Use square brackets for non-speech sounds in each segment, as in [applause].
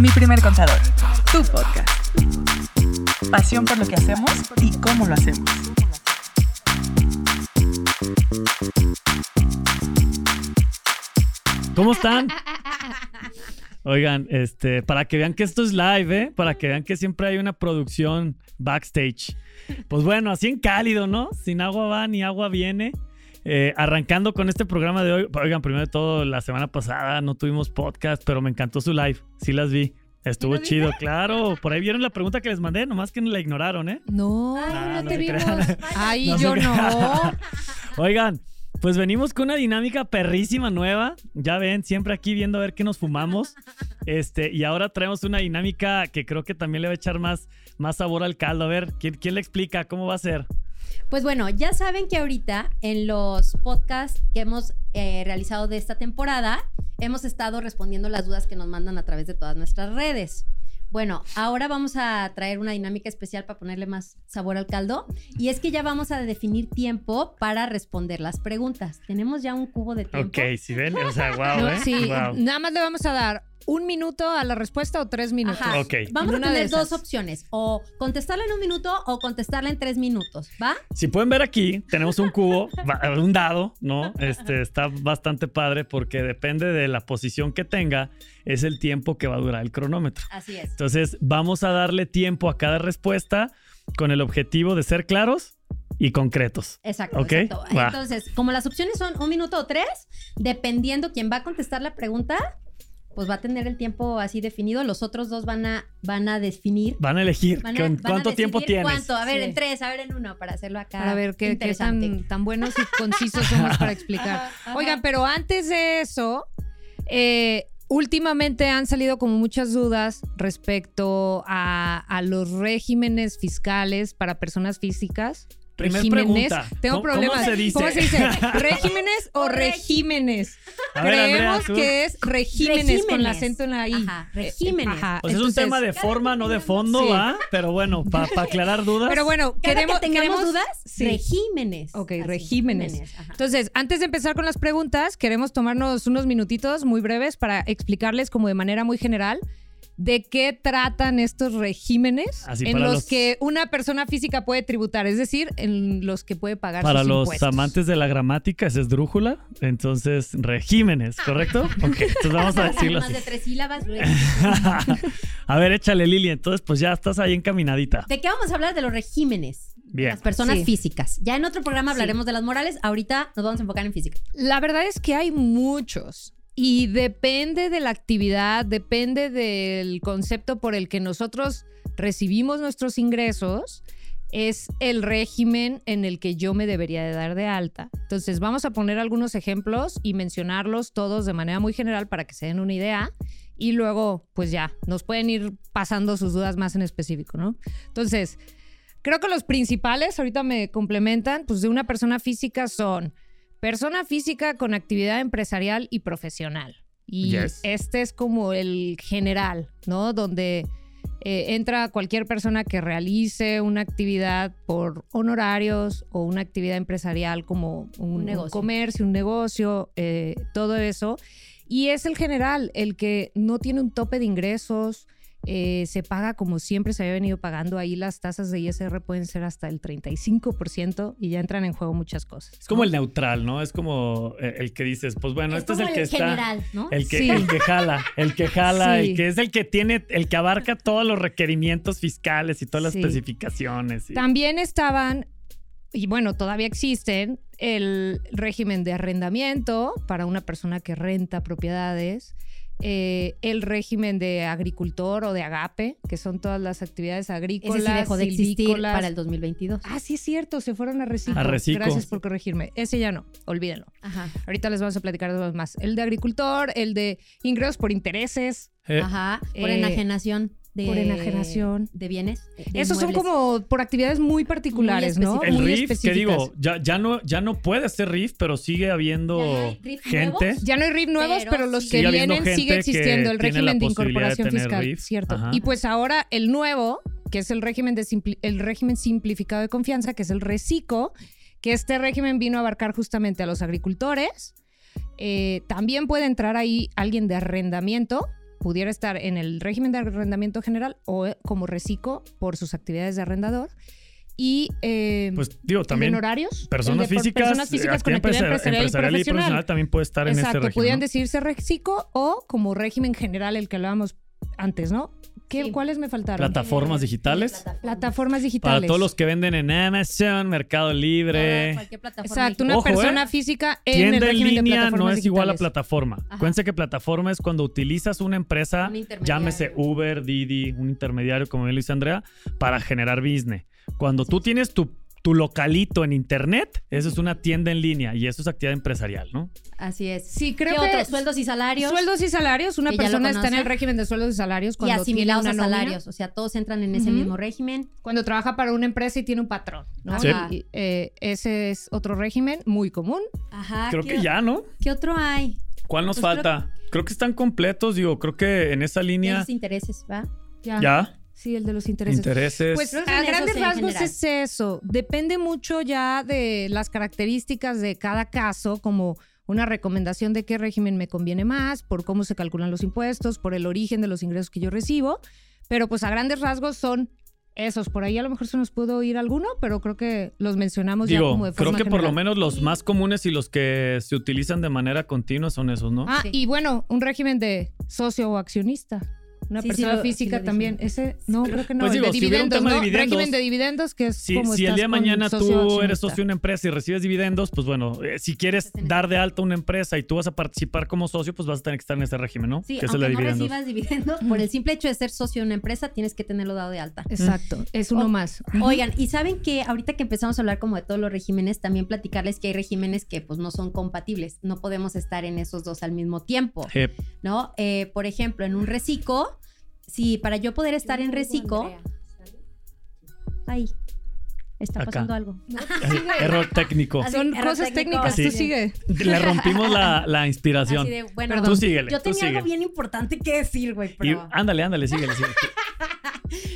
Mi primer contador, tu podcast. Pasión por lo que hacemos y cómo lo hacemos. ¿Cómo están? Oigan, este, para que vean que esto es live, ¿eh? Para que vean que siempre hay una producción backstage. Pues bueno, así en cálido, ¿no? Sin agua va ni agua viene. Eh, arrancando con este programa de hoy. Oigan, primero de todo, la semana pasada no tuvimos podcast, pero me encantó su live. Sí las vi. Estuvo ¿Sí las chido, claro. Por ahí vieron la pregunta que les mandé, nomás que la ignoraron, ¿eh? No, Ay, no, no te vimos. crean. [laughs] Ay, No yo no. [laughs] Oigan, pues venimos con una dinámica perrísima nueva. Ya ven, siempre aquí viendo a ver qué nos fumamos. Este, y ahora traemos una dinámica que creo que también le va a echar más, más sabor al caldo. A ver, ¿quién, quién le explica cómo va a ser? Pues bueno, ya saben que ahorita en los podcasts que hemos eh, realizado de esta temporada, hemos estado respondiendo las dudas que nos mandan a través de todas nuestras redes. Bueno, ahora vamos a traer una dinámica especial para ponerle más sabor al caldo. Y es que ya vamos a definir tiempo para responder las preguntas. Tenemos ya un cubo de tiempo. Ok, si ven, o sea, wow, ¿eh? sí, Wow. nada más le vamos a dar un minuto a la respuesta o tres minutos. Ajá. Ok. Vamos a tener dos opciones, o contestarla en un minuto o contestarla en tres minutos, ¿va? Si pueden ver aquí, tenemos un cubo, un dado, ¿no? Este está bastante padre porque depende de la posición que tenga, es el tiempo que va a durar el cronómetro. Así es. Entonces, vamos a darle tiempo a cada respuesta con el objetivo de ser claros y concretos. Exacto, Ok, exacto. Entonces, como las opciones son un minuto o tres, dependiendo quién va a contestar la pregunta, pues va a tener el tiempo así definido. Los otros dos van a, van a definir. Van a elegir van a- con- van a cuánto tiempo tienes. ¿Cuánto? A ver, Sí. en tres, a ver, en uno, para hacerlo acá. Para ver qué, qué tan buenos y concisos somos para explicar. Ajá. Oigan, pero antes de eso, eh, últimamente han salido como muchas dudas respecto a, a los regímenes fiscales para personas físicas. Primer regímenes. pregunta. Tengo ¿Cómo- problemas. cómo se dice? ¿Cómo se dice? [laughs] ¿Regímenes o O reg- regímenes? A ver, Andrea, Creemos que es regímenes, con el acento en la I. Ajá, regímenes. Ajá, Pues es un tema de forma, no de fondo, Sí. ¿va? Pero bueno, para aclarar dudas. Pero bueno, queremos, que tengamos queremos- dudas, Sí. regímenes. Ok, Así, regímenes. Entonces, antes de empezar con las preguntas, queremos tomarnos unos minutitos muy breves para explicarles como de manera muy general de qué tratan estos regímenes Así en los, los- que una persona física puede tributar, es decir, en los que puede pagar Para sus los impuestos. amantes de la gramática es esdrújula, entonces regímenes, ¿correcto? Ok, entonces vamos a [laughs] decirlo Más así. de tres sílabas. [laughs] a ver, échale Lili, entonces pues ya estás ahí encaminadita. ¿De qué vamos a hablar? De los regímenes. Bien. Las personas Sí. físicas. Ya en otro programa Sí. hablaremos de las morales. Ahorita nos vamos a enfocar en física. La verdad es que hay muchos. Y depende de la actividad, depende del concepto por el que nosotros recibimos nuestros ingresos, es el régimen en el que yo me debería de dar de alta. Entonces vamos a poner algunos ejemplos y mencionarlos todos de manera muy general para que se den una idea. Y luego, pues ya, nos pueden ir pasando sus dudas más en específico, ¿no? Entonces, creo que los principales, ahorita me complementan, pues de una persona física son persona física con actividad empresarial y profesional. Y Yes. este es como el general, ¿no? Donde eh, entra cualquier persona que realice una actividad por honorarios o una actividad empresarial como un, Un un negocio. comercio, un negocio, eh, todo eso. Y es el general, el que no tiene un tope de ingresos, eh, se paga como siempre se había venido pagando. Ahí las tasas de ISR pueden ser hasta el 35% y ya entran en juego muchas cosas. Es como el neutral, ¿no? Es como eh, el que dices, pues bueno, este es el que está. general, ¿no? El que, Sí. el que jala, el que jala, Sí. el que es el que tiene, el que abarca todos los requerimientos fiscales y todas las Sí. especificaciones. y- También estaban, y bueno, todavía existen, el régimen de arrendamiento para una persona que renta propiedades, eh, el régimen de agricultor o de agape, que son todas las actividades Ese agrícolas, sí dejó de existir silvícolas. para el 2022. Ah, sí es cierto, se fueron a reciclo. A reciclo. Gracias por corregirme. Ese ya no, olvídenlo. Ajá. Ahorita les vamos a platicar de dos más. El de agricultor, el de ingresos por intereses. Eh, Ajá. Por Eh, enajenación. De, por enajenación. De bienes. de Esos son como por actividades muy particulares, ¿no? el muy RIF, que digo, ya, ya, no, ya no puede ser RIF, pero sigue habiendo ¿Ya no hay RIF gente. nuevos? Ya no hay RIF nuevos, Pero pero, los que vienen sigue existiendo el régimen de incorporación fiscal, RIF. cierto. Ajá. Y pues ahora el nuevo, que es el régimen de simpli- el régimen simplificado de confianza, que es el RECICO, que este régimen vino a abarcar justamente a los agricultores. Eh, también puede entrar ahí alguien de arrendamiento, pudiera estar en el régimen de arrendamiento general o eh, como reciclo por sus actividades de arrendador. Y eh, Pues digo, también en horarios. Personas físicas, personas físicas con actividad empresarial, empresarial, y y profesional también puede estar en Exacto, este régimen. pudieran ¿no? decirse reciclo o como régimen general, el que hablábamos antes, ¿no? ¿Qué, Sí. ¿Cuáles me faltaron? Plataformas digitales. Plataformas digitales. Para todos los que venden en Amazon, Mercado Libre. Cualquier plataforma. Exacto, una Ojo, ¿eh? persona física en el Tienda en régimen de línea no es igual a plataforma. Ajá. Acuérdense que plataforma es cuando utilizas una empresa, Un llámese Uber, Didi, un intermediario, como bien lo dice Andrea, para generar business. Cuando tú tienes tu, tu localito en internet, eso es una tienda en línea y eso es actividad empresarial, ¿no? Así es. Sí, creo ¿Qué que otros? Sueldos y salarios. Sueldos y salarios. Una ya persona está en el régimen de sueldos y salarios y cuando asimilados tiene a nómina, salarios. O sea, todos entran en ese mismo régimen. Cuando trabaja para una empresa y tiene un patrón. ¿no? Sí. Y, eh, ese es otro régimen muy común. Ajá. Creo ¿qué- que ya, ¿no? ¿Qué otro hay? ¿Cuál nos Pues creo- falta? Creo, que están completos, digo, creo que en esa línea Los intereses, ¿va? ya, Sí, el de los intereses. intereses. Pues Creo que a grandes rasgos general. es eso. Depende mucho ya de las características de cada caso, como una recomendación de qué régimen me conviene más, por cómo se calculan los impuestos, por el origen de los ingresos que yo recibo. Pero pues a grandes rasgos son esos. Por ahí a lo mejor se nos pudo ir alguno, pero creo que los mencionamos ya como de creo forma que por lo menos los más comunes y los que se utilizan de manera continua son esos, ¿no? Ah, Sí. y bueno, un régimen de socio o accionista. Una Sí, sí persona lo- física también. Ese, no, creo que no. Pues el digo, de si dividendos, de ¿no? dividendos- Régimen de dividendos, que es Si, como si el día de mañana tú eres socio de una empresa y recibes dividendos, pues bueno, eh, si quieres dar de alta una empresa y tú vas a participar como socio, pues vas a tener que estar en ese régimen, ¿no? Sí, que es el de no dividendos. recibas dividendos, por el simple hecho de ser socio de una empresa, tienes que tenerlo dado de alta. Exacto, es uno O- más. Oigan, y saben que ahorita que empezamos a hablar como de todos los regímenes, también platicarles que hay regímenes que pues no son compatibles. No podemos estar en esos dos al mismo tiempo, Eh, ¿no? Eh, por ejemplo, en un reciclo, si para yo poder estar en reciclo, ay, está Acá. pasando algo. [laughs] error técnico. Así, Son error cosas técnico. técnicas, tú sigue. Le rompimos la, la inspiración. De, bueno, Perdón. Tú síguele, yo tú tenía sigue. algo bien importante que decir, güey, Y ándale, ándale, síguele, síguele. [laughs]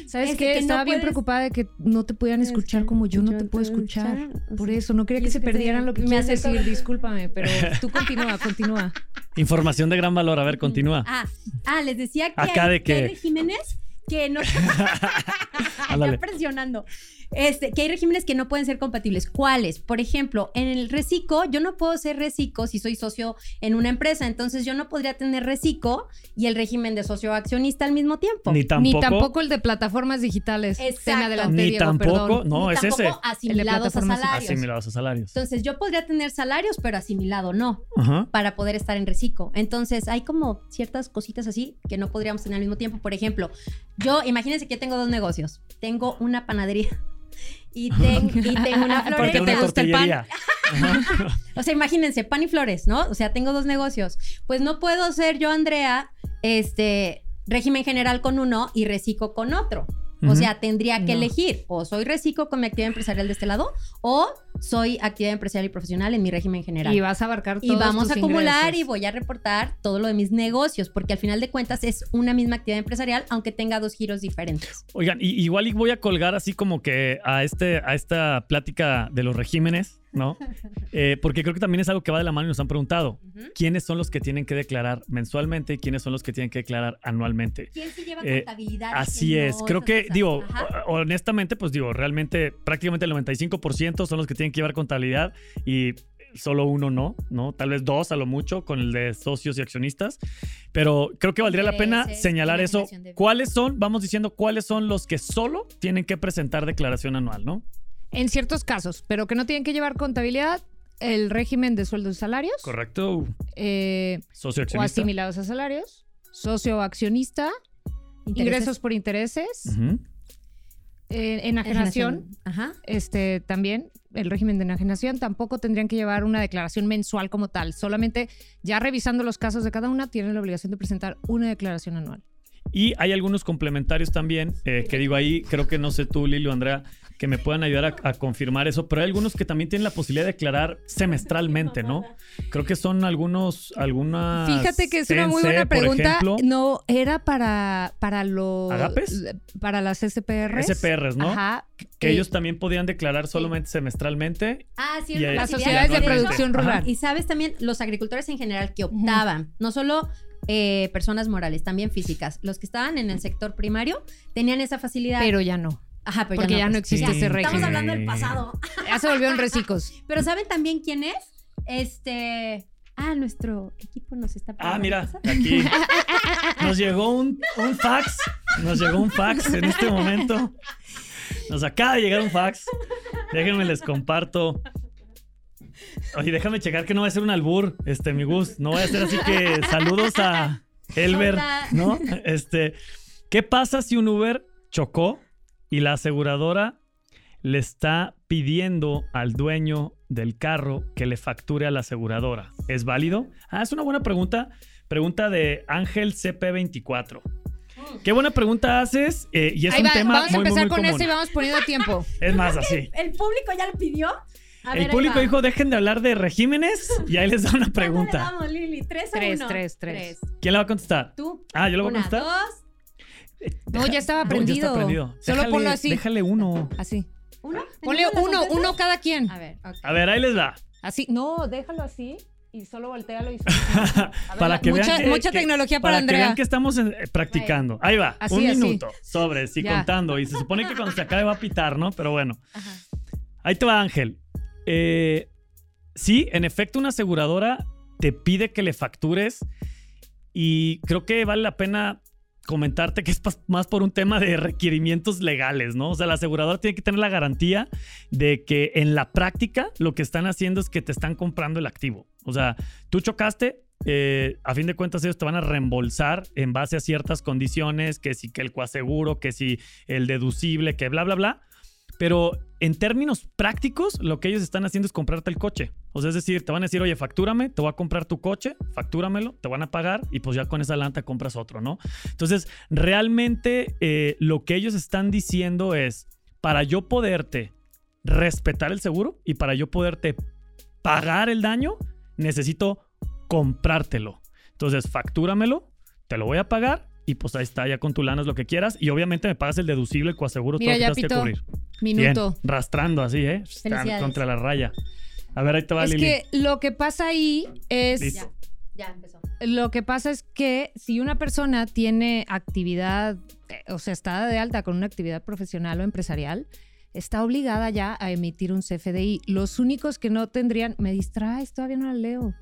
¿Sabes Es qué? que no Estaba bien puedes- preocupada de que no te pudieran escuchar como yo no te puedo escuchar. Por eso, no quería que se perdieran lo que me acerco- decir. Discúlpame, pero [laughs] tú continúa, continúa. Información de gran valor. A ver, continúa. Ah, ah, les decía que, Acá hay, de que hay que- regímenes que no... [laughs] Ya presionando. Este, que hay regímenes que no pueden ser compatibles. ¿Cuáles? Por ejemplo, en el reciclo, yo no puedo ser reciclo si soy socio en una empresa. Entonces, yo no podría tener reciclo y el régimen de socio accionista al mismo tiempo. Ni tampoco. Ni tampoco el de plataformas digitales. Exacto. Se me adelanté, Ni Diego, tampoco, perdón. no, Ni es tampoco ese. asimilados a salarios. Asimilados a salarios. Entonces, yo podría tener salarios, pero asimilado no, Ajá. para poder estar en reciclo. Entonces, hay como ciertas cositas así que no podríamos tener al mismo tiempo. Por ejemplo, yo, imagínense que yo tengo dos negocios. Tengo una panadería y, [laughs] ten- y tengo una Porque Porque una gusta el pan. [laughs] O sea, imagínense, pan y flores, ¿no? O sea, tengo dos negocios. Pues no puedo ser yo, Andrea, este, régimen general con uno y reciclo con otro. O sea, tendría que No. elegir o soy reciclo con mi actividad empresarial de este lado o soy actividad empresarial y profesional en mi régimen general. Y vas a abarcar Y vamos tus a acumular ingresos. y voy a reportar todo lo de mis negocios, porque al final de cuentas es una misma actividad empresarial, aunque tenga dos giros diferentes. Oigan, y- igual y voy a colgar así como que a, este, a esta plática de los regímenes, ¿no? [laughs] Eh, porque creo que también es algo que va de la mano y nos han preguntado. ¿Quiénes son los que tienen que declarar mensualmente y quiénes son los que tienen que declarar anualmente? ¿Quién se lleva Eh, contabilidad? Así es. Creo que, cosas. digo, Ajá. honestamente, pues digo, realmente prácticamente el 95% son los que tienen que llevar contabilidad y solo uno no, ¿no? Tal vez dos a lo mucho con el de socios y accionistas. Pero creo que valdría la pena señalar eso. ¿Cuáles son? Vamos diciendo cuáles son los que solo tienen que presentar declaración anual, ¿no? En ciertos casos, pero que no tienen que llevar contabilidad, el régimen de sueldos y salarios. Correcto. eh, Socio o asimilados a salarios. Socio o accionista. Intereses. Ingresos por intereses. Eh, enajenación. Ajá. Este también. El régimen de enajenación tampoco tendrían que llevar una declaración mensual como tal. Solamente ya revisando los casos de cada una, tienen la obligación de presentar una declaración anual. Y hay algunos complementarios también, eh, que digo ahí, creo que no sé tú, Lili o Andrea, que me puedan ayudar a, a confirmar eso, pero hay algunos que también tienen la posibilidad de declarar semestralmente, ¿no? Creo que son algunos, algunas... Fíjate que es una muy buena por pregunta. ejemplo, no, era para, para los. ¿Agapes? Para las SPRs. SPRs, ¿no? Ajá. que Eh, ellos también podían declarar solamente semestralmente. Ah, sí, Y Las sociedades de producción Ajá. rural. Y sabes también los agricultores en general que optaban, no solo eh, personas morales, también físicas. Los que estaban en el sector primario tenían esa facilidad. Pero ya no. Ajá, pero porque ya no pues. existe Sí. ese Estamos régimen. hablando del pasado. [laughs] Ya se volvieron recicos. Pero ¿saben también quién es? Este. Ah, nuestro equipo nos está Ah, mira, aquí [laughs] nos llegó un, un fax. Nos llegó un fax en este momento. Nos acaba de llegar un fax. Déjenme les comparto. Oye, déjame checar que no va a ser un albur, este, mi Gus. No voy a ser así que saludos a Elber, Hola. ¿no? Este, ¿qué pasa si un Uber chocó y la aseguradora le está pidiendo al dueño del carro que le facture a la aseguradora? ¿Es válido? Ah, es una buena pregunta. Pregunta de Ángel CP24. Qué buena pregunta haces eh, y es Ahí un va, tema vamos a muy, empezar muy con común. esto y vamos poniendo tiempo. Es más, así. ¿El público ya lo pidió? A ver, El ahí público va. dijo, dejen de hablar de regímenes y ahí les da una ¿Cuánto le pregunta. damos, Lili? ¿Tres o Tres, uno? tres, tres. ¿Quién la va a contestar? Tú. Ah, ¿yo lo voy a Una, contestar? dos, No, ya estaba No, ya prendido. está prendido. Solo Déjale- ponlo así. Déjale uno. Así. uno. Ponle ¿Ninguno le uno, uno cada quien. A ver. A ver, ahí les va. Así. No, déjalo así y solo voltealo y [laughs] para que mucha, vean que- mucha que- tecnología para, Para que Andrea. vean que estamos en- eh, practicando. Ahí va. Así, un así. minuto. Sobres y Ya. contando. Y se supone que cuando se acabe va a pitar, ¿no? Pero bueno. Ajá. Ahí te va, Ángel. Eh, sí, en efecto, una aseguradora te pide que le factures y creo que vale la pena comentarte que es más por un tema de requerimientos legales, ¿no? O sea, la aseguradora tiene que tener la garantía de que en la práctica lo que están haciendo es que te están comprando el activo. O sea, tú chocaste, eh, a fin de cuentas ellos te van a reembolsar en base a ciertas condiciones, que si que el coaseguro, que si el deducible, que bla, bla, bla. Pero en términos prácticos, lo que ellos están haciendo es comprarte el coche. O sea, es decir, te van a decir, oye, factúrame, te voy a comprar tu coche, factúramelo, te van a pagar y pues ya con esa lanta compras otro, ¿no? Entonces, realmente eh, lo que ellos están diciendo es, para yo poderte respetar el seguro y para yo poderte pagar el daño, necesito comprártelo. Entonces, factúramelo, te lo voy a pagar y pues ahí está, ya con tu lana es lo que quieras. Y obviamente me pagas el deducible, el coaseguro, todo lo que tengas que cubrir. Minuto. Bien, rastrando así, ¿eh? Están contra la raya. A ver, ahí te va, Es Lili. que lo que pasa ahí es. Ya, ya empezó. Lo que pasa es que si una persona tiene actividad, eh, o sea, está de alta con una actividad profesional o empresarial, está obligada ya a emitir un CFDI. Los únicos que no tendrían, me distraes, todavía no la leo.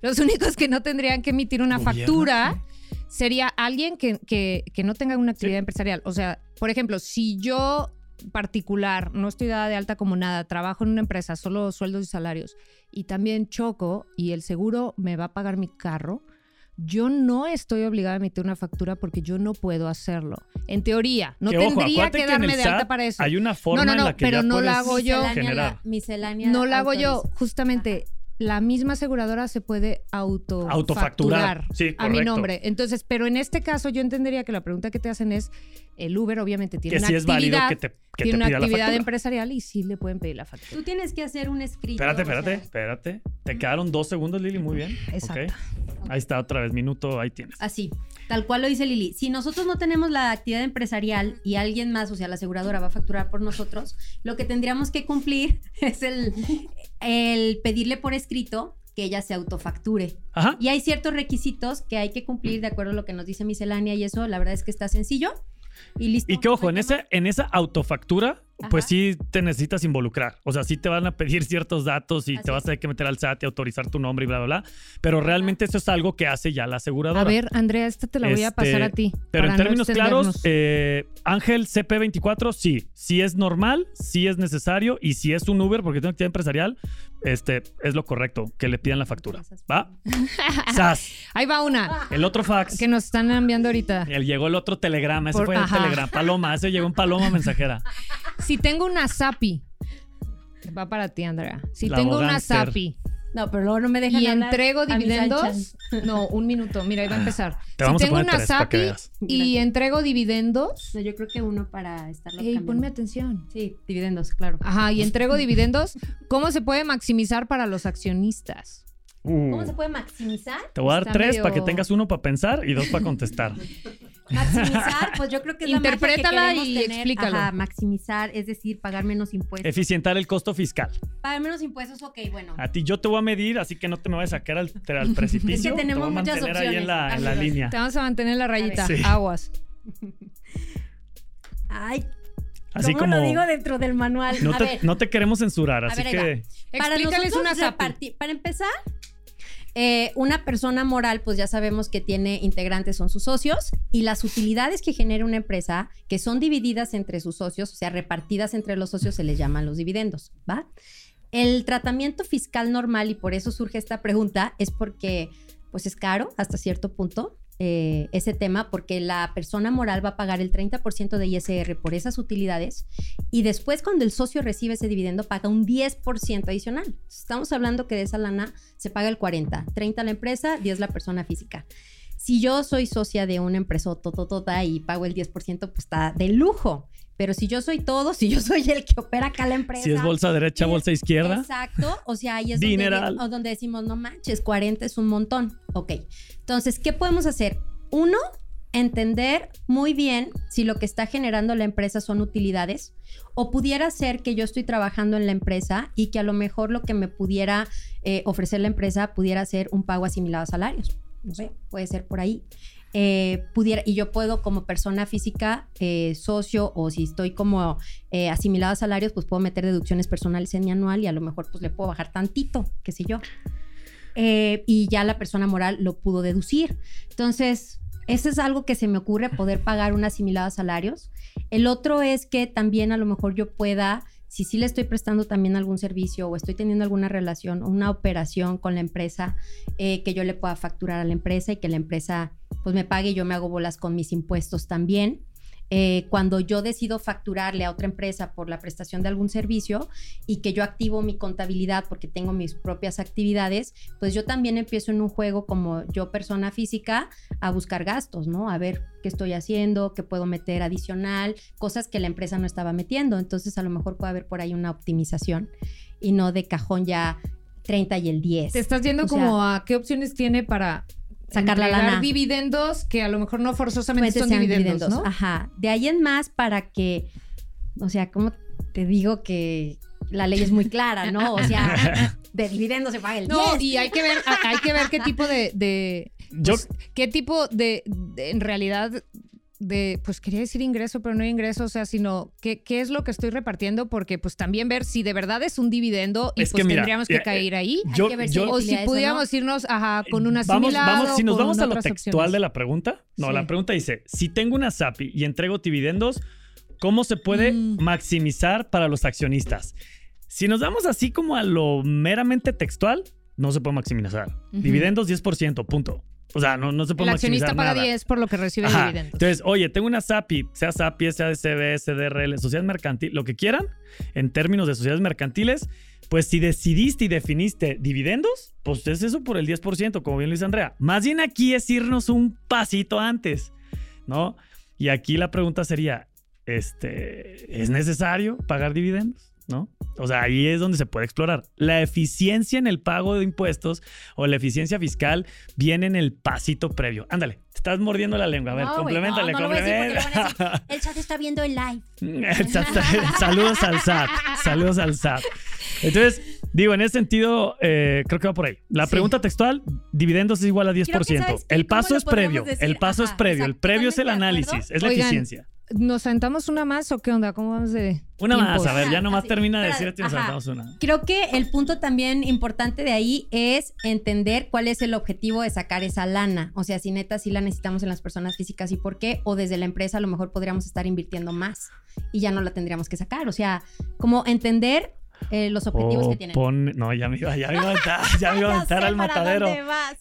Los únicos que no tendrían que emitir una Gobierno. factura sería alguien que, que- que no tenga una actividad empresarial. O sea, por ejemplo, si yo particular, no estoy dada de alta como nada, trabajo en una empresa, solo sueldos y salarios, y también choco y el seguro me va a pagar mi carro, yo no estoy obligada a emitir una factura porque yo no puedo hacerlo. En teoría, no Que, tendría que en darme de alta para eso. Hay una forma no, en no, la que pero ya no la hago yo. Miscelánea, No la hago yo, justamente. La misma aseguradora se puede auto Autofacturar. Sí, a mi nombre. Entonces, pero en este caso yo entendería que la pregunta que te hacen es el Uber obviamente tiene Que una sí es válido actividad, que te, que tiene te una actividad empresarial y sí le pueden pedir la factura. Tú tienes que hacer un escrito. Espérate, o sea, espérate, espérate. Te quedaron dos segundos, Lili, muy bien. Exacto. Ahí está, otra vez, minuto, ahí tienes. Así, tal cual lo dice Lili. Si nosotros no tenemos la actividad empresarial y alguien más, o sea, la aseguradora va a facturar por nosotros, lo que tendríamos que cumplir [laughs] es el, el pedirle por escrito que ella se autofacture. Ajá. Y hay ciertos requisitos que hay que cumplir de acuerdo a lo que nos dice miscelánea y eso, la verdad es que está sencillo. Y listo. Y que ojo, en esa, en esa autofactura, pues Ajá. sí te necesitas involucrar. O sea, sí te van a pedir [laughs] ciertos datos y Así te vas a tener que meter al SAT y autorizar tu nombre y bla, bla, bla. Pero realmente eso es algo que hace ya la aseguradora. A ver, Andrea, esta te la voy a Este, pasar a ti. Pero en no términos claros, eh, Ángel CP24, sí. Sí es normal, sí es necesario. Y si es un Uber, porque tiene actividad empresarial, este, es lo correcto, que le pidan la factura. ¿Va? [laughs] ¡Sas! Ahí va una El otro fax. que nos están enviando ahorita. El- llegó el otro telegrama. Ese Por- fue el ajá. telegrama. Paloma. Ese llegó en Paloma mensajera. [laughs] Si tengo una SAPI, va para ti, Andrea. Si La tengo una. SAPI No, pero luego no me dejan y hablar entrego a mis dividendos, anchas. No, un minuto, mira, ahí va a empezar. Ah, Te si vamos a tengo poner una tres para que SAPI y entrego dividendos, No, yo creo que uno para estarlo ey, cambiando. ponme atención. Sí, dividendos, claro. Ajá, y entrego dividendos, ¿cómo se puede maximizar para los accionistas? Uh, ¿Cómo se puede maximizar? te voy a dar Está tres medio- para que tengas uno para pensar y dos para contestar. [laughs] Maximizar, pues yo creo que es la magia que Interprétala queremos y tener. explícalo. Ajá, maximizar, es decir, pagar menos impuestos. Eficientar el costo fiscal. pagar menos impuestos, ok, bueno. A ti yo te voy a medir, así que no te me vayas a sacar al, al [laughs] precipicio. tenemos te voy a muchas mantener ahí en la, en la opciones, línea. Te vamos a mantener la rayita. Sí. Aguas. [laughs] Ay, Así ¿cómo como lo digo dentro del manual? no a te, ver, no te queremos censurar, así ver, que para Explícales nosotros una Para empezar, eh, una persona moral, pues ya sabemos que tiene integrantes, son sus socios, y las utilidades que genera una empresa, que son divididas entre sus socios, o sea, repartidas entre los socios, se les llaman los dividendos, ¿va? El tratamiento fiscal normal, y por eso surge esta pregunta, es porque, pues es caro hasta cierto punto. Eh, ese tema porque la persona moral va a pagar el 30% de ISR por esas utilidades y después cuando el socio recibe ese dividendo paga un 10% adicional. Estamos hablando que de esa lana se paga el 40, 30 la empresa, 10 la persona física. Si yo soy socia de una empresa tototota y pago el 10%, pues está de lujo. Pero si yo soy todo, [laughs] si yo soy el que opera acá la empresa. si es bolsa derecha, Sí, bolsa izquierda, Exacto. O sea, ahí es donde, Dineral. donde decimos, no manches, 40 es un montón. Ok. Entonces, ¿qué podemos hacer? Uno, entender muy bien si lo que está generando la empresa son utilidades o pudiera ser que yo estoy trabajando en la empresa y que a lo mejor lo que me pudiera eh, ofrecer la empresa pudiera ser un pago asimilado a salarios. No sé, puede ser por ahí. Eh, pudiera, y yo puedo como persona física, eh, socio, o si estoy como eh, asimilado a salarios, pues puedo meter deducciones personales en mi anual y a lo mejor pues le puedo bajar tantito, qué sé yo. Eh, y ya la persona moral lo pudo deducir. Entonces, eso es algo que se me ocurre, poder pagar un asimilado a salarios. El otro es que también a lo mejor yo pueda, si sí le estoy prestando también algún servicio o estoy teniendo alguna relación o una operación con la empresa, eh, que yo le pueda facturar a la empresa y que la empresa pues me pague yo me hago bolas con mis impuestos también. Eh, cuando yo decido facturarle a otra empresa por la prestación de algún servicio y que yo activo mi contabilidad porque tengo mis propias actividades, pues yo también empiezo en un juego como yo persona física a buscar gastos, ¿no? A ver qué estoy haciendo, qué puedo meter adicional, cosas que la empresa no estaba metiendo. Entonces a lo mejor puede haber por ahí una optimización y no de cajón ya 30 y el 10. Te estás yendo O sea, como a qué opciones tiene para Sacar la lana. dividendos que a lo mejor no forzosamente Puede son dividendos, ¿no? Ajá. De ahí en más para que, o sea, ¿cómo te digo que la ley es muy clara, ¿no? O sea, [laughs] de dividendos se paga el 10. No, y hay que ver, hay que ver qué tipo de, de- Yo- pues, qué tipo de, de- en realidad de, pues quería decir ingreso, pero no ingreso, o sea, sino qué, qué es lo que estoy repartiendo, porque pues también ver si de verdad es un dividendo y Es pues que mira, tendríamos que eh, caer ahí. Yo- que yo- O si no. pudiéramos irnos ajá, con una vamos, si nos vamos a lo textual opciones. de la pregunta, no, Sí. la pregunta dice, si tengo una SAPI y entrego dividendos, ¿cómo se puede Mm. maximizar para los accionistas? Si nos damos así como a lo meramente textual, no se puede maximizar. Ujú. Dividendos 10%, punto. O sea, no, no se puede El accionista paga nada. 10 por lo que recibe Ajá. dividendos. Entonces, oye, tengo una SAPI, sea SAPI, sea SB, SDRL, sociedad mercantil, lo que quieran, en términos de sociedades mercantiles, pues si decidiste y definiste dividendos, pues es eso por el 10%, como bien lo dice Andrea. Más bien aquí es irnos un pasito antes, ¿no? Y aquí la pregunta sería, este, ¿es necesario pagar dividendos? ¿No? O sea, ahí es donde se puede explorar. La eficiencia en el pago de impuestos o la eficiencia fiscal viene en el pasito previo. Ándale, te estás mordiendo la lengua. A ver, No, complementale, no, no complementa. El chat está viendo el live. [laughs] El SAT está- Saludos al SAT. Saludos al SAT. Entonces, digo, en ese sentido, eh, creo que va por ahí. La Sí. pregunta textual, dividendos es igual a 10%. Creo que, el ¿Cómo paso es previo. decir? El paso es previo. El previo es el análisis, es la Oigan, eficiencia. ¿Nos aventamos una más o qué onda? ¿Cómo vamos de Una más, a ver, ya nomás Así, termina de decirte y nos ajá. aventamos una. Creo que el punto también importante de ahí es entender cuál es el objetivo de sacar esa lana. O sea, si neta sí la necesitamos en las personas físicas y por qué, o desde la empresa a lo mejor podríamos estar invirtiendo más y ya no la tendríamos que sacar. O sea, como entender eh, los objetivos O que tienen. pon- no, ya me iba, ya me iba a aventar, [laughs] ya me iba a aventar al matadero.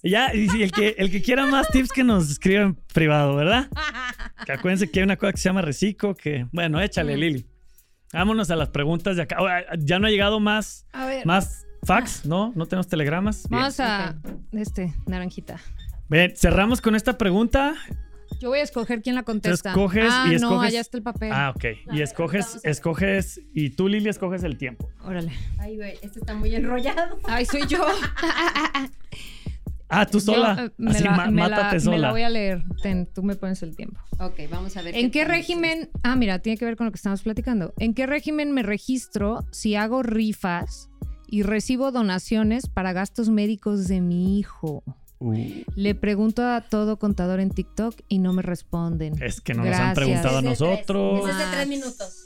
Ya, y si el que, el que quiera más tips que nos escriba en privado, ¿verdad? [laughs] Que acuérdense que hay una cosa que se llama reciclo, que, bueno, échale, Mm. Lili. Vámonos a las preguntas de acá. Ahora, Ya no ha llegado más, A ver, más fax, ¿no? No tenemos telegramas. Bien. vamos a este, naranjita. Bien, cerramos con esta pregunta. Yo voy a escoger quién la contesta. escoges ah, y no, escoges- allá está el papel. Ah, ok. Y escoges, escoges, y tú, Lili, escoges el tiempo. Órale. Ay, güey, este está muy enrollado. Ay, soy yo. Ah, tú Yo, sola. eh, me Así, la- ma- me la- mátate Me sola. la voy a leer. Ten, tú me pones el tiempo. Ok, vamos a ver. ¿En qué es régimen? Ah, mira, tiene que ver con lo que estamos platicando. ¿En qué régimen me registro si hago rifas y recibo donaciones para gastos médicos de mi hijo? Uh, Le pregunto a todo contador en TikTok y no me responden. es que no nos han preguntado a tres. nosotros. Ese es de tres minutos.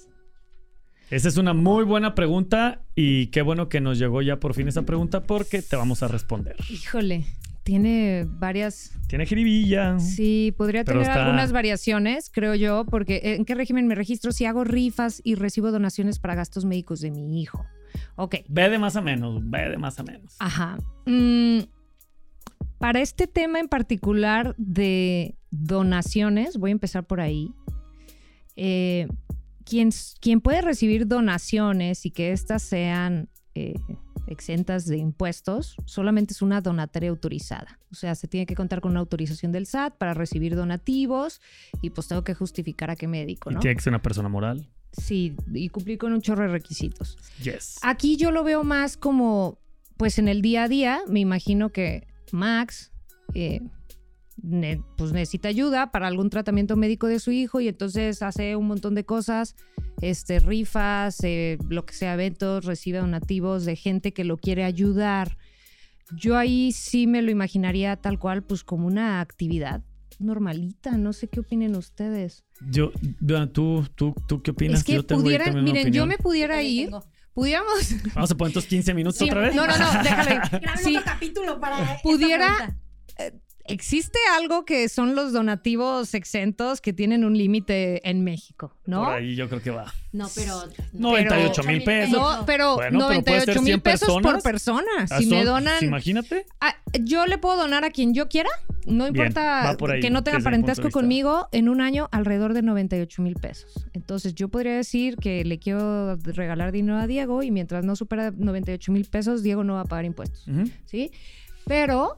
Esa es una muy buena pregunta y qué bueno que nos llegó ya por fin esa pregunta porque te vamos a responder. Híjole, tiene varias. Tiene jiribilla. Sí, podría tener está- algunas variaciones, creo yo, porque eh, ¿en qué régimen me registro si hago rifas y recibo donaciones para gastos médicos de mi hijo? Ok. Ve de más a menos, ve de más a menos. Ajá. Mm, para este tema en particular de donaciones, voy a empezar por ahí. Eh, quien, quien puede recibir donaciones y que éstas sean eh, exentas de impuestos, solamente es una donataria autorizada. O sea, se tiene que contar con una autorización del SAT para recibir donativos y pues tengo que justificar a qué me dedico, Y ¿no? tiene que ser una persona moral. Sí, y cumplir con un chorro de requisitos. Yes. Aquí yo lo veo más como, pues en el día a día, me imagino que Max, eh, ne- pues necesita ayuda para algún tratamiento médico de su hijo y entonces hace un montón de cosas, este, rifas, eh, lo que sea, eventos, recibe donativos de gente que lo quiere ayudar. Yo ahí sí me lo imaginaría tal cual, pues como una actividad normalita, no sé qué opinen ustedes. Yo, ¿tú, tú, ¿tú qué opinas? es que Yo pudieran, miren, yo me pudiera ir, tengo. Pudiéramos Vamos a poner estos 15 minutos Sí, otra vez. No, no, no. [laughs] Graben Sí, otro capítulo para. Pudiera- pregunta. existe algo que son los donativos exentos que tienen un límite en México, ¿no? Por ahí yo creo que va. No, pero. 98 mil pesos. No, pero Bueno, pero puede ser 98 mil 100 pesos por persona. Ah, Si me son- donan, pues, imagínate. Ah, yo le puedo donar a quien yo quiera, no importa ahí, que no tenga parentesco conmigo, en un año alrededor de 98 mil pesos. Entonces yo podría decir que le quiero regalar dinero a Diego y mientras no supera 98 mil pesos, Diego no va a pagar impuestos. ¿sí? Pero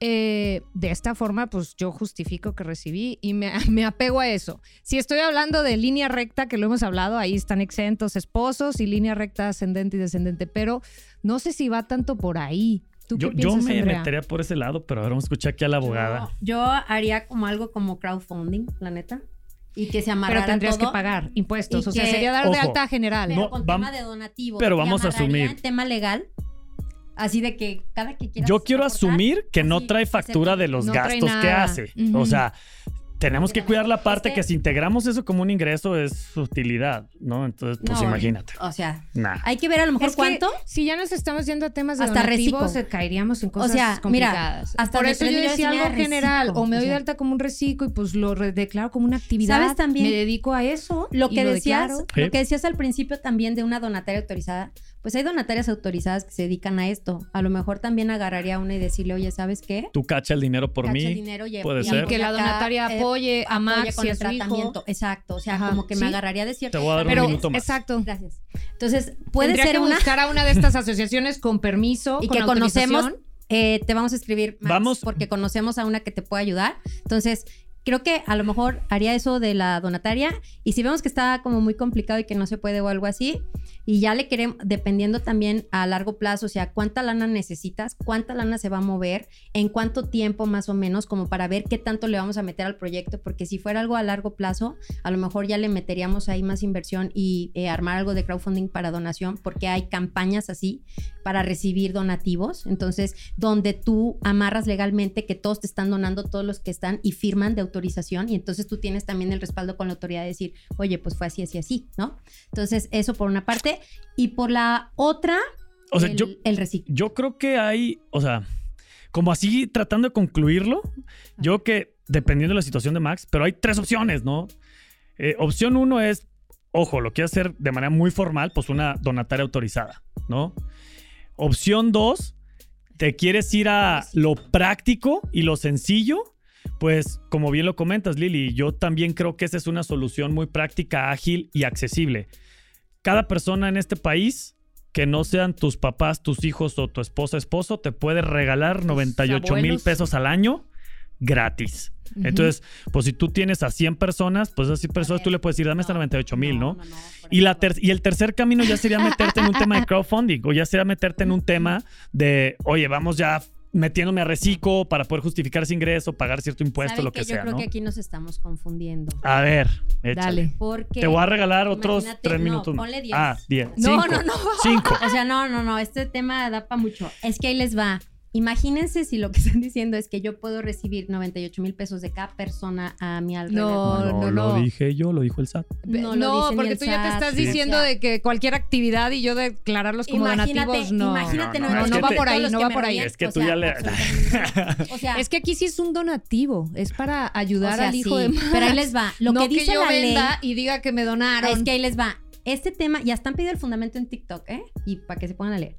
eh, de esta forma, pues yo justifico que recibí y me, [laughs] me apego a eso. Si estoy hablando de línea recta, que lo hemos hablado, ahí están exentos esposos y línea recta ascendente y descendente, pero no sé si va tanto por ahí. ¿Tú Yo, qué yo piensas, me Andrea? metería por ese lado, pero ahora vamos a escuchar aquí a la abogada. Yo, yo haría como algo como crowdfunding, la neta. Y que se amarrara Pero tendrías todo. que pagar impuestos, o sea, que- sería dar de Ojo. alta general. Pero No, con tema de donativos. pero vamos a asumir. tema legal. Así de que cada que quieras. Yo quiero aportar, asumir que no trae factura de los No gastos que hace. O sea, tenemos que cuidar la parte Es que- que si integramos eso como un ingreso es utilidad, ¿no? Entonces, pues No, imagínate. O sea, Nah. hay que ver a lo mejor Es que cuánto. si ya nos estamos yendo a temas de Hasta donativos, reciclo. eh, caeríamos en cosas sea, mira, complicadas. hasta Por eso yo decía algo general, o me o doy de sea. alta como un reciclo y pues lo declaro como una actividad. ¿Sabes también? Me dedico a eso. Lo y que decías. Sí. lo que decías al principio también de una donataria autorizada, pues hay donatarias autorizadas que se dedican a esto. A lo mejor también agarraría una y decirle, oye, ¿sabes qué? Tú cacha el dinero por Cacha mí. el dinero y- puede y ser. Y que la donataria apoye a Max con y a el su hijo. tratamiento. Exacto. O sea, Ajá, como que ¿sí? me agarraría de cierto. Te voy a dar un Pero, minuto más. exacto. Gracias. Entonces, puede Tendría ser que una buscar a una de estas asociaciones con permiso, y con que conocemos. eh, te vamos a escribir Max, Vamos. porque conocemos a una que te puede ayudar. Entonces, creo que a lo mejor haría eso de la donataria. Y si vemos que está como muy complicado y que no se puede o algo así, y ya le queremos, dependiendo también a largo plazo, o sea, cuánta lana necesitas, cuánta lana se va a mover, en cuánto tiempo más o menos, como para ver qué tanto le vamos a meter al proyecto, porque si fuera algo a largo plazo, a lo mejor ya le meteríamos ahí más inversión y eh, armar algo de crowdfunding para donación, porque hay campañas así para recibir donativos, entonces, donde tú amarras legalmente que todos te están donando, todos los que están y firman de autorización, y entonces tú tienes también el respaldo con la autoridad de decir, oye, pues fue así, así, así, ¿no? Entonces, eso por una parte. Y por la otra, O sea, el, yo, el reciclo. yo creo que hay, o sea, como así tratando de concluirlo, yo que dependiendo de la situación de Max, pero hay tres opciones, ¿no? Eh, opción uno es, ojo, lo quiero hacer de manera muy formal, pues una donataria autorizada, ¿no? Opción dos, te quieres ir a lo práctico y lo sencillo, pues como bien lo comentas, Lili, yo también creo que esa es una solución muy práctica, ágil y accesible. Cada persona en este país que no sean tus papás, tus hijos o tu esposa, esposo, te puede regalar 98 mil pesos al año gratis. Entonces, pues si tú tienes a 100 personas, pues a 100 personas tú le puedes decir, dame hasta 98 mil, ¿no? Y, la ter- y el tercer camino ya sería meterte en un tema de crowdfunding o ya sería meterte en un tema de, oye, vamos ya metiéndome a reciclo para poder justificar ese ingreso, pagar cierto impuesto, ¿Saben lo que, Yo sea, creo ¿no? que aquí nos estamos confundiendo. A ver, échale. Dale. Porque Te voy a regalar otros tres no, minutos. ponle diez. Ah, diez. No, Cinco. no, no. Cinco. [laughs] O sea, no, no, no, este tema da para mucho. Es que ahí les va. Imagínense si lo que [laughs] están diciendo es que yo puedo recibir 98 mil pesos de cada persona a mi alrededor. No, no, lo no. dije yo, lo dijo el SAT. No No, lo porque tú ya te estás Sí. diciendo de que cualquier actividad y yo declararlos como Imagínate, donativos, no. imagínate, No, no, no, es no que va te- por ahí, no que va por ahí. Es que o tú sea, ya le-. O sea, [laughs] Es que aquí sí es un donativo, es para ayudar o sea, al hijo sí, de Max. Pero ahí les va. Lo no que dice yo la ley venda y diga que me donaron. es que ahí les va. Este tema ya están pidiendo el fundamento en TikTok, ¿eh? Y para que se pongan a leer.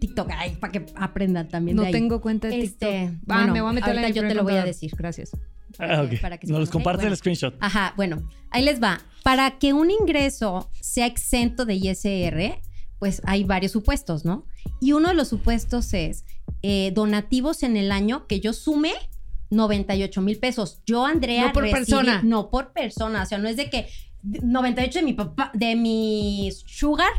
TikTok, ay, para que aprendan también no de ahí. tengo cuenta de TikTok. Este, Va, bueno, me voy a meter ahorita yo te lo voy a decir. Gracias. Ah, ok. para que Nos los compartes Bueno. el screenshot. Ajá, bueno, ahí les va. Para que un ingreso sea exento de ISR, pues hay varios supuestos, ¿no? Y uno de los supuestos es eh, donativos en el año que yo sume 98 mil pesos. Yo, Andrea, No por recibí- persona. No por persona. O sea, no es de que 98 de mi papá, de mi sugar,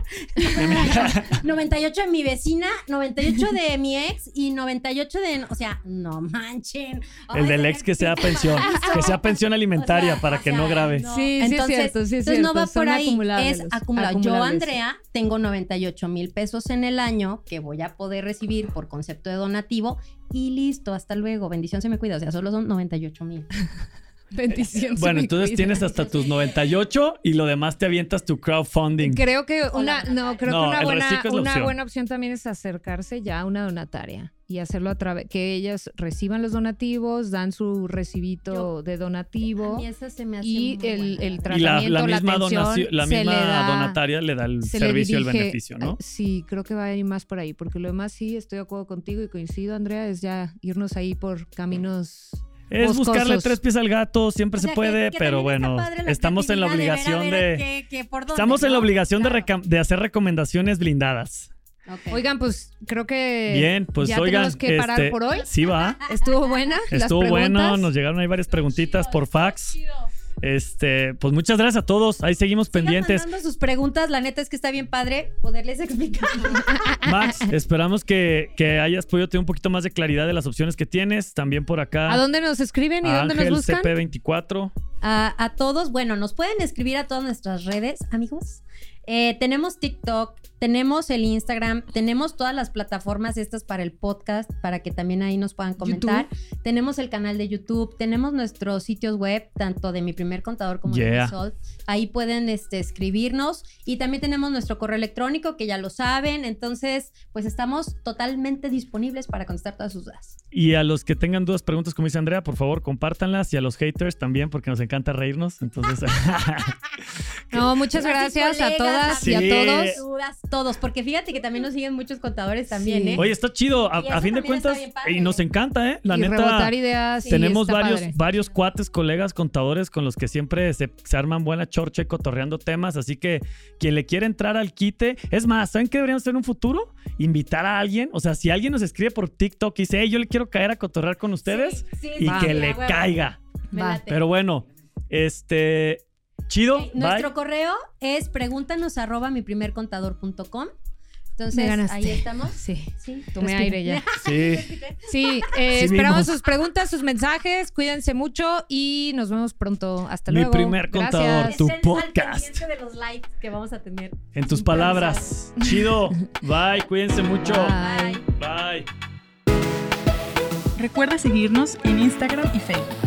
98 [laughs] de mi vecina, 98 de mi ex y 98 de. O sea, no manchen. Ay, El del de ex que sea [laughs] pensión, que sea pensión alimentaria O sea, para o que sea, no grabe. no. Sí, sí es entonces, cierto, sí es entonces no va son por ahí, es acumulado. Yo. Andrea, tengo 98 mil pesos en el año que voy a poder recibir por concepto de donativo y listo, hasta luego. Bendición se me cuida, o sea, solo son 98 mil. [laughs] [laughs] Bendición. Bueno, entonces tienes hasta tus 98 y lo demás te avientas tu crowdfunding. Creo que una, no, creo No, que una buena, una opción. buena opción también es acercarse ya a una donataria y hacerlo a través, que ellas reciban los donativos, dan su recibito Yo- de A donativo mí esa se me hace y el, el Y la, tratamiento, la la, misma, atención, la misma le da- donataria le da el se servicio y el dirige- beneficio, ¿no? Sí, creo que va a ir más por ahí, porque lo demás sí estoy de acuerdo contigo y coincido, Andrea, es ya irnos ahí por caminos Es buscarle tres pies al gato, siempre O sea, se puede, que- que pero bueno, estamos en la ver, obligación ver, de... qué- qué- por dónde, Estamos en la obligación de, Claro. de hacer recomendaciones blindadas. Oigan, pues creo que Bien, pues ya oigan, tenemos que parar este, por hoy. Sí va. Estuvo buena. las Estuvo bueno, preguntas. nos llegaron ahí varias preguntitas por fax. Este, pues muchas gracias a todos. Ahí seguimos Sigan pendientes. mandando sus preguntas, la neta es que está bien padre poderles explicar. [laughs] Max, esperamos que, que hayas podido tener un poquito más de claridad de las opciones que tienes. También por acá. ¿A dónde nos escriben y dónde Ángel nos buscan? CP24. a, a todos, bueno, nos pueden escribir a todas nuestras redes, amigos. Eh, tenemos TikTok, tenemos el Instagram, tenemos todas las plataformas estas para el podcast, para que también ahí nos puedan comentar. Tenemos el canal de YouTube, tenemos nuestros sitios web, tanto de mi primer contador como de Yeah. mi Sol. Ahí pueden este, escribirnos y también tenemos nuestro correo electrónico, que ya lo saben. Entonces, pues estamos totalmente disponibles para contestar todas sus dudas. Y a los que tengan dudas, preguntas, como dice Andrea, por favor, compártanlas. Y a los haters también, porque nos encanta reírnos. Entonces, [laughs] No, muchas gracias a colegas, todas y a Sí. todos. Dudas, todos, porque fíjate que también nos siguen muchos contadores también, Sí. ¿eh? oye, está chido. A, fin de cuentas, y nos encanta, ¿eh? La y neta. rebotar ideas. sí, Tenemos varios, padre. varios cuates, colegas, contadores con los que siempre se, se arman buena chorcha y cotorreando temas. Así que quien le quiere entrar al quite, es más, ¿saben qué deberíamos hacer en un futuro? Invitar a alguien. O sea, si alguien nos escribe por TikTok y dice, hey, yo le quiero caer a cotorrear con ustedes Sí, sí, y sí, que sí, le huevo. caiga. Va. Pero bueno, este. Chido. Nuestro correo es pregúntanos arroba mi primer contador.com. Entonces, ahí estamos. Sí, Sí, tomé respira. aire ya. [laughs] Sí. Sí, eh, Sí esperamos sus preguntas, sus mensajes. Cuídense mucho y nos vemos pronto. Hasta Mi luego. primer Gracias. contador, tu podcast. pendiente de los likes que vamos a tener. En tus palabras. Chido. Bye. Cuídense mucho. Bye. Bye. Recuerda seguirnos en Instagram y Facebook.